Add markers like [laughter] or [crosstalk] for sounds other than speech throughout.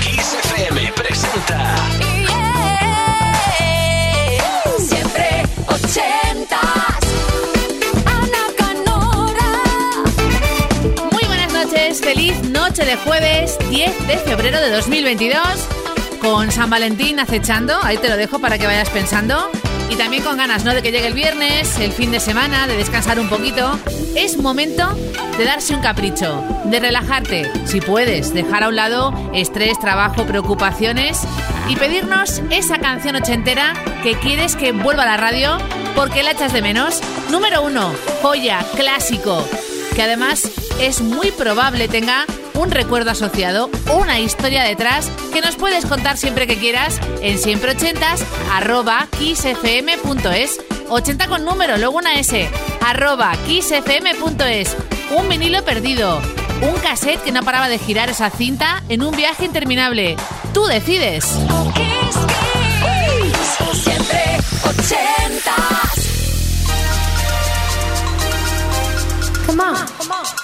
Kiss FM presenta. Siempre ochentas. Ana Canora. Muy buenas noches, feliz noche de jueves 10 de febrero de 2022 con San Valentín acechando, ahí te lo dejo para que vayas pensando y también con ganas, ¿no? De que llegue el viernes, el fin de semana, de descansar un poquito. Es momento de darse un capricho, de relajarte, si puedes, dejar a un lado estrés, trabajo, preocupaciones y pedirnos esa canción ochentera que quieres que vuelva a la radio porque la echas de menos. Número uno, joya, clásico, que además es muy probable tenga un recuerdo asociado, una historia detrás que nos puedes contar siempre que quieras en siempreochentas arroba kissfm.es 80 con número, luego una S arroba kissfm.es un vinilo perdido, un cassette que no paraba de girar esa cinta en un viaje interminable. Tú decides. Siempre ochentas. Come on. bailando,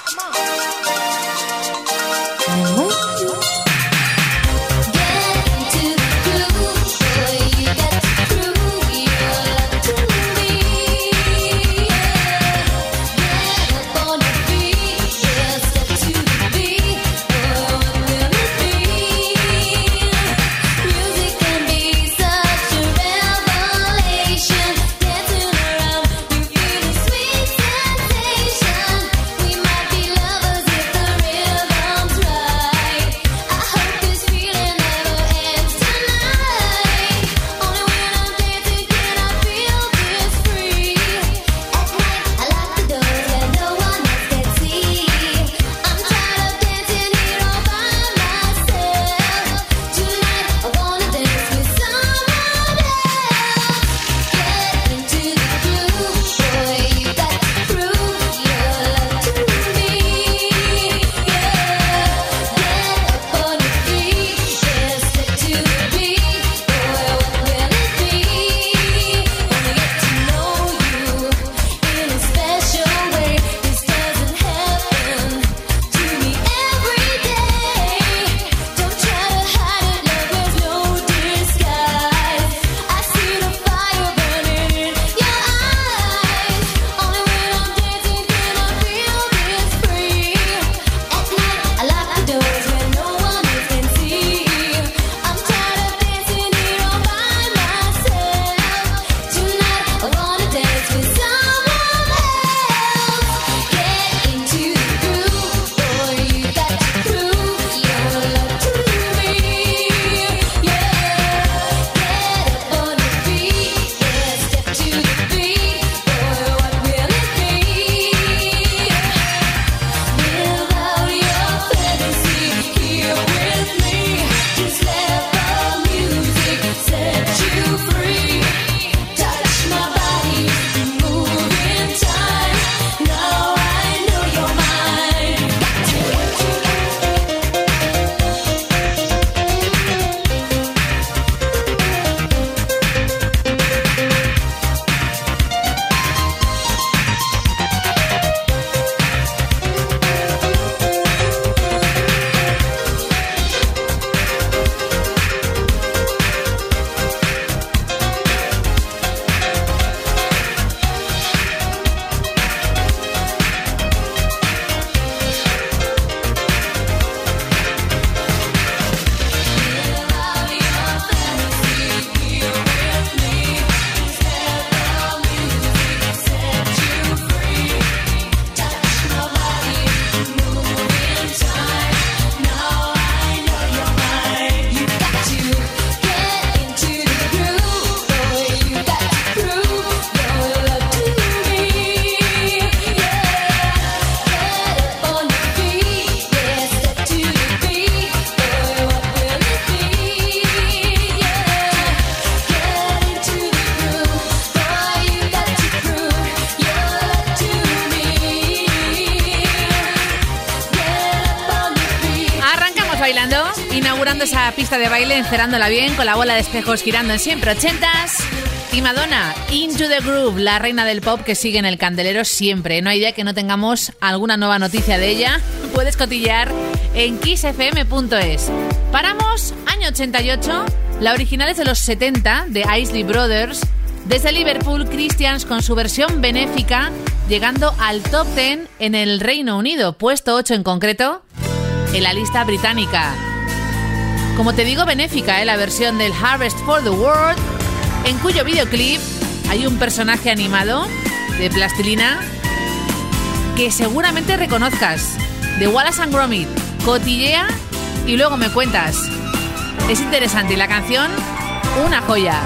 encerándola bien, con la bola de espejos girando en siempre ochentas. Y Madonna, Into the Groove, la reina del pop que sigue en el candelero siempre. No hay día que no tengamos alguna nueva noticia de ella. Puedes cotillear en kissfm.es. Paramos, año 88, la original es de los 70 de Isley Brothers. Desde Liverpool, Christians con su versión benéfica, llegando al top 10 en el Reino Unido, puesto 8 en concreto, en la lista británica. Como te digo, benéfica, ¿eh? la versión del Harvest for the World, en cuyo videoclip hay un personaje animado de plastilina que seguramente reconozcas, de Wallace and Gromit. Cotillea y luego me cuentas. Es interesante y la canción, una joya.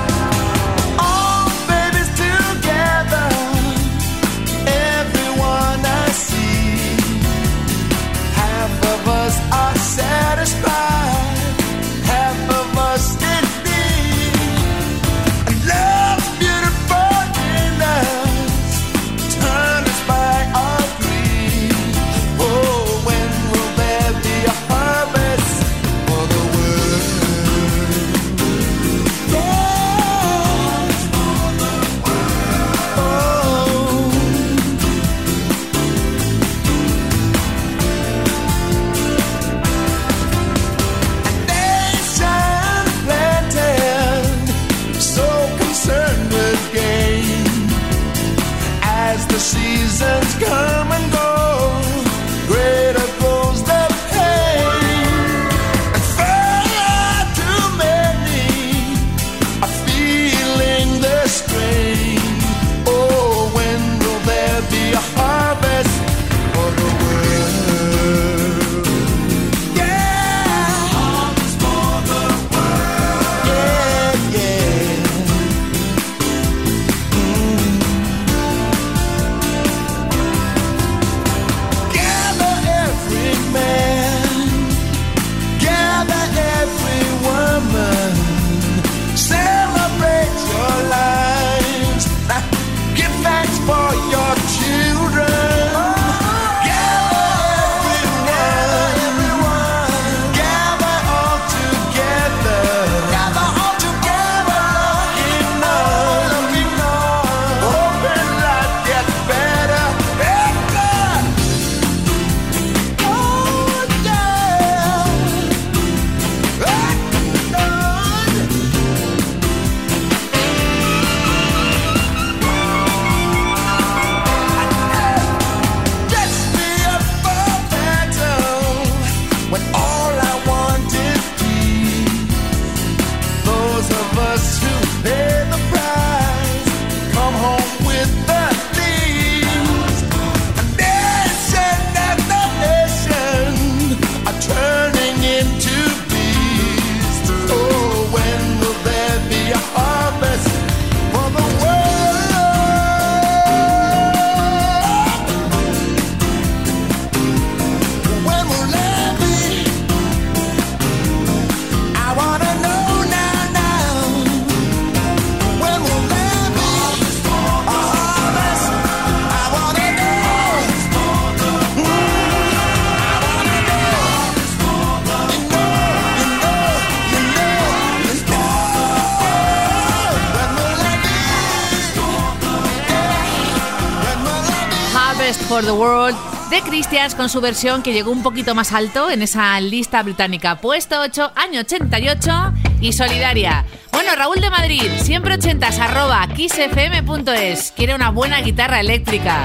For the World de Christians con su versión que llegó un poquito más alto en esa lista británica. Puesto 8, año 88 y solidaria. Bueno, Raúl de Madrid, siempre 80s, arroba kissfm.es. Quiere una buena guitarra eléctrica.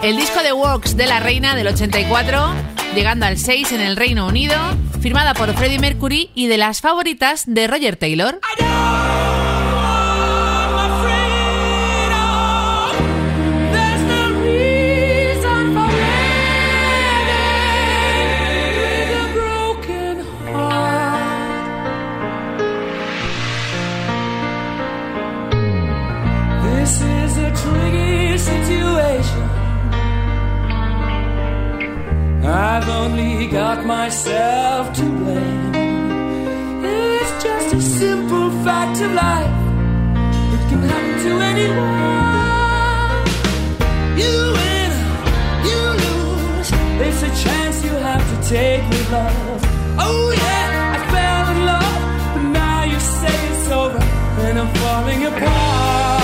El disco de Works de la Reina del 84, llegando al 6 en el Reino Unido, firmada por Freddie Mercury y de las favoritas de Roger Taylor. I've only got myself to blame. It's just a simple fact of life. It can happen to anyone. You win, you lose. It's a chance you have to take with love. Oh yeah, I fell in love, but now you say it's over, and I'm falling apart.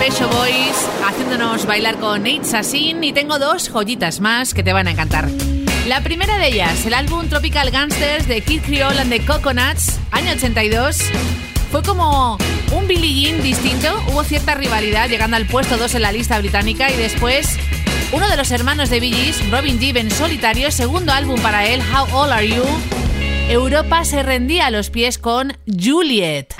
Pecho Boys, haciéndonos bailar con Nate Sassin y tengo dos joyitas más que te van a encantar. La primera de ellas, el álbum Tropical Gangsters de Kid Creole and the Coconuts, año 82. Fue como un Billie Jean distinto, hubo cierta rivalidad llegando al puesto 2 en la lista británica y después uno de los hermanos de Gees, Robin Gibb en solitario, segundo álbum para él, How Old Are You, Europa se rendía a los pies con Juliet.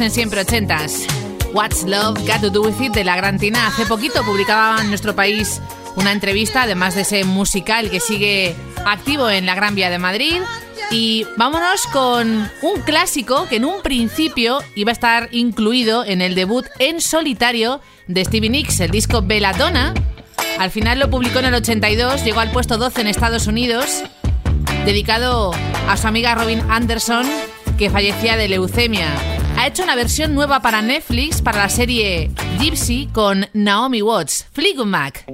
2022 en Siempre Ochentas. What's Love Got to Do With It de la Gran Tina. Hace poquito publicaba en nuestro país una entrevista, además de ese musical que sigue activo en la Gran Vía de Madrid. Y vámonos con un clásico que en un principio iba a estar incluido en el debut en solitario de Stevie Nicks, el disco Belladonna. Al final lo publicó en el 82, llegó al puesto 12 en Estados Unidos dedicado a su amiga Robin Anderson, que fallecía de leucemia. Ha hecho una versión nueva para Netflix para la serie Gypsy con Naomi Watts, Fleetwood Mac.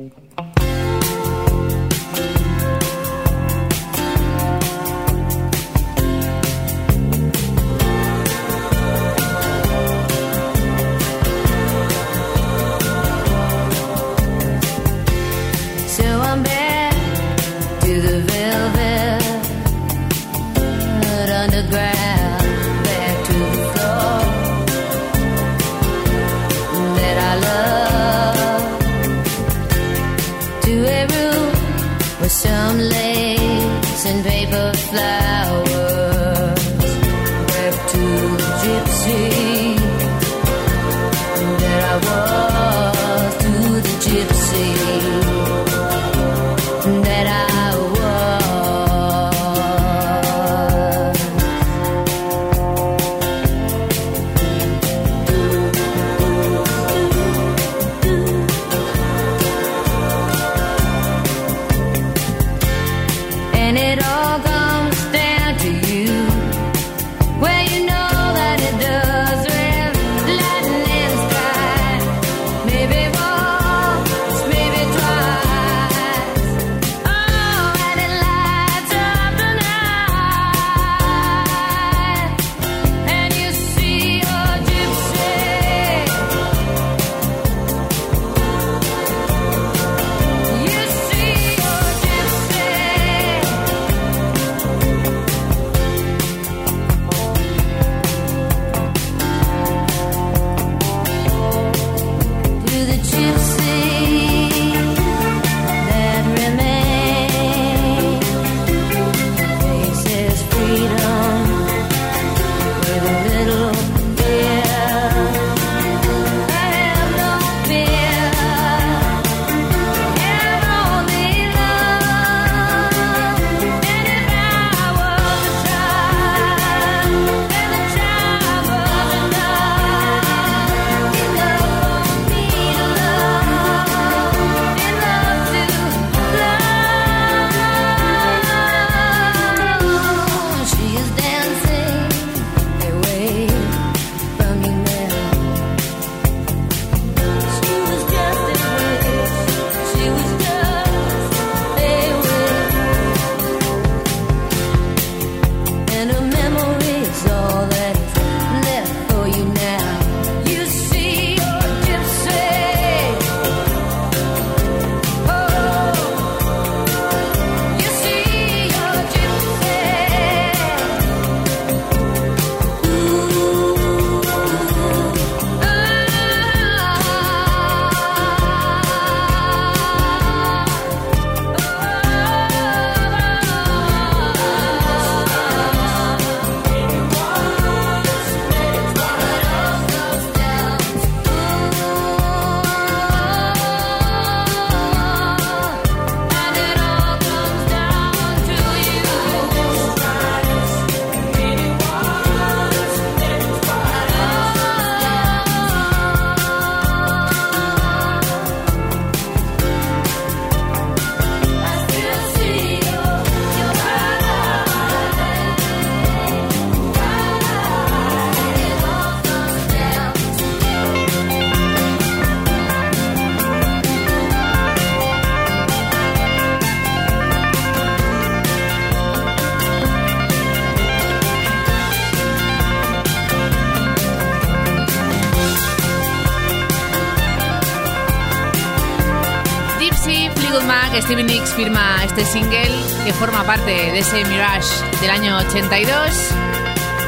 Stevie Nicks firma este single que forma parte de ese Mirage del año 82,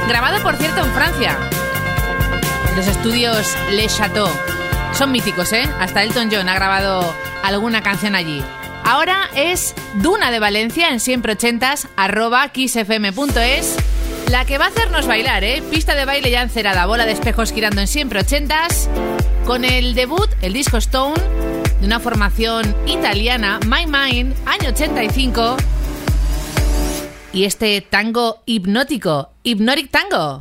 grabado por cierto en Francia, los estudios Le Chateau. Son míticos, ¿eh? Hasta Elton John ha grabado alguna canción allí. Ahora es Duna de Valencia en siempre ochentas, arroba kissfm.es, la que va a hacernos bailar, ¿eh? Pista de baile ya encerada, bola de espejos girando en siempre ochentas, con el debut, el disco Stone, de una formación italiana, My Mind, año 85, y este tango hipnótico, Hypnotic Tango.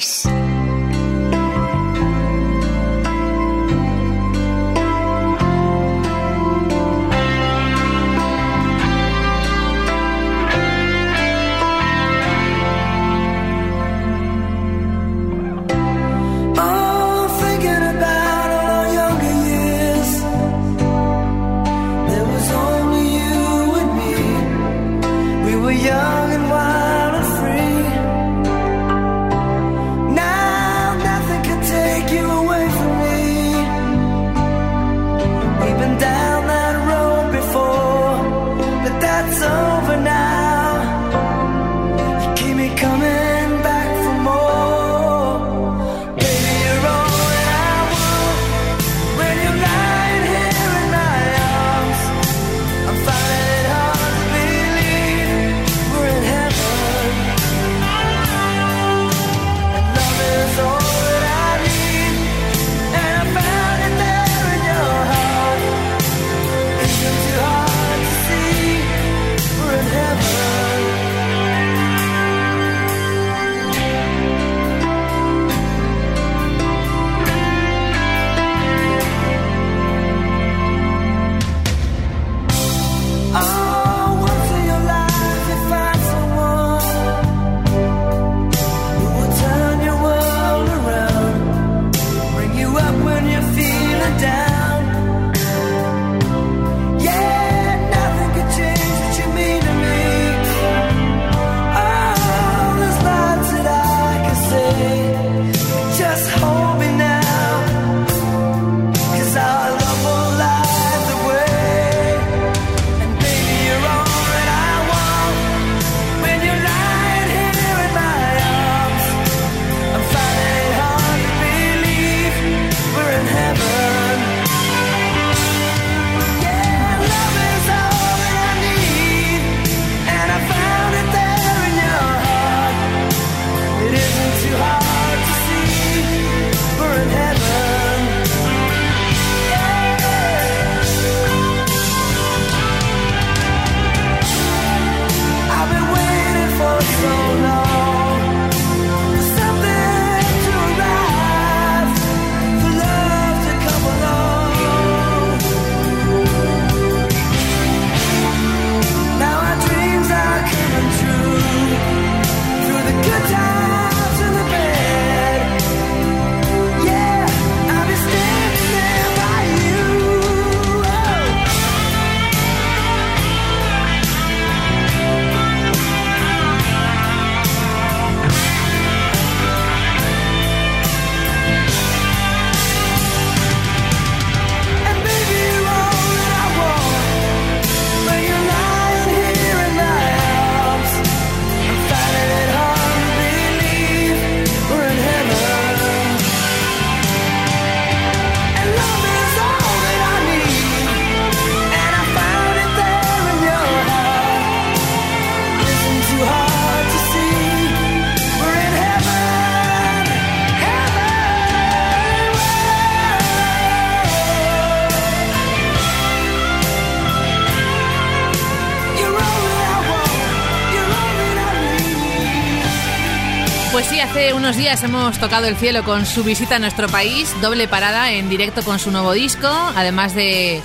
Hemos tocado el cielo con su visita a nuestro país, doble parada en directo con su nuevo disco, además de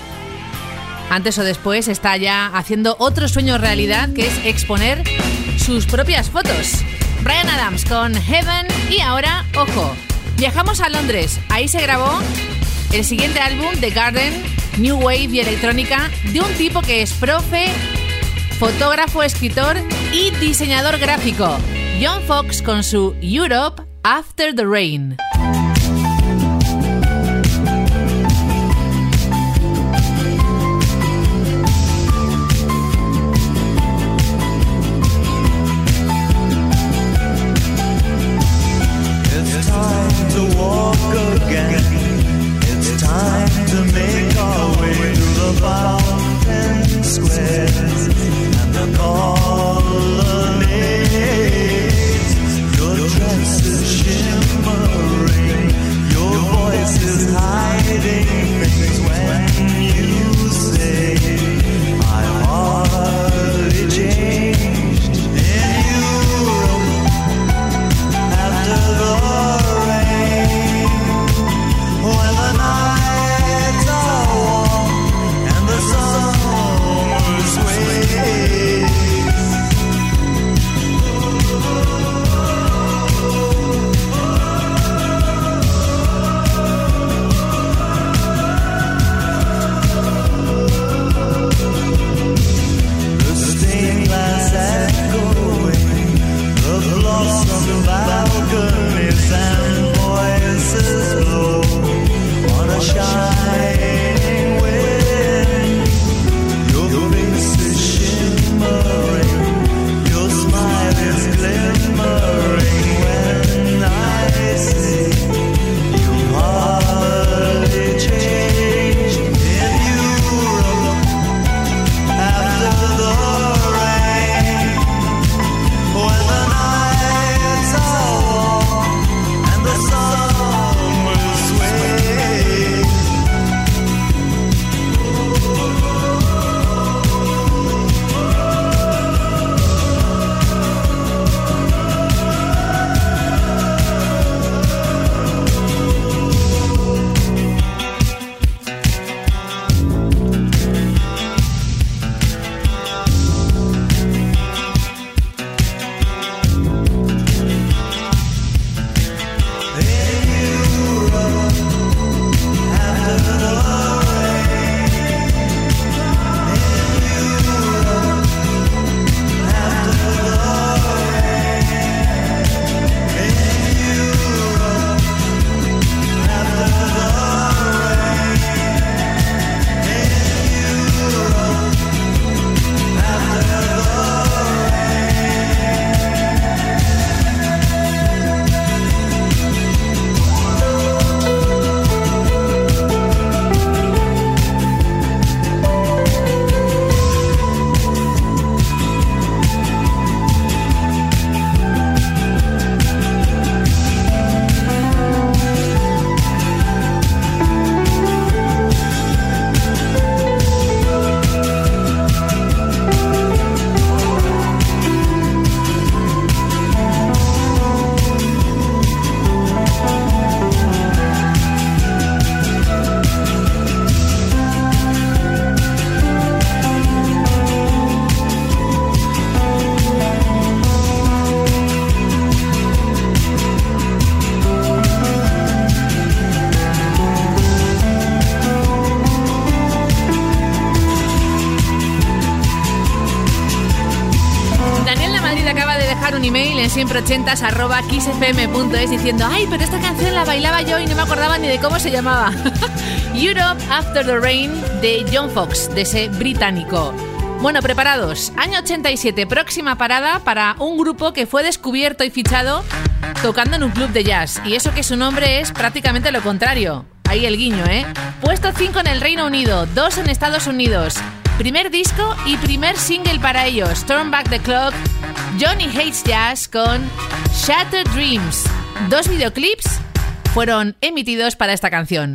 antes o después está ya haciendo otro sueño realidad que es exponer sus propias fotos. Brian Adams con Heaven y ahora, ojo, viajamos a Londres. Ahí se grabó el siguiente álbum The Garden, New Wave y electrónica de un tipo que es profe, fotógrafo, escritor y diseñador gráfico. John Fox con su Europe After the Rain. Email en siempreochentas arroba kissfm.es diciendo Ay, pero esta canción la bailaba yo y no me acordaba ni de cómo se llamaba. [laughs] Europe After the Rain de John Fox, de ese británico. Bueno, preparados. Año 87, próxima parada para un grupo que fue descubierto y fichado tocando en un club de jazz. Y eso que su nombre es prácticamente lo contrario. Ahí el guiño, ¿eh? Puesto 5 en el Reino Unido, 2 en Estados Unidos. Primer disco y primer single para ellos, Turn Back the Clock, Johnny Hates Jazz con Shattered Dreams. Dos videoclips fueron emitidos para esta canción.